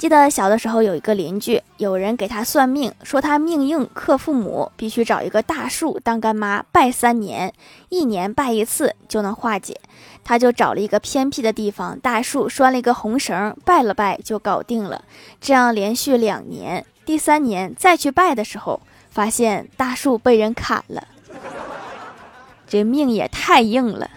记得小的时候有一个邻居，有人给他算命，说他命硬克父母，必须找一个大树当干妈，拜三年，一年拜一次就能化解。他就找了一个偏僻的地方，大树拴了一个红绳，拜了拜就搞定了。这样连续两年，第三年再去拜的时候，发现大树被人砍了。这命也太硬了。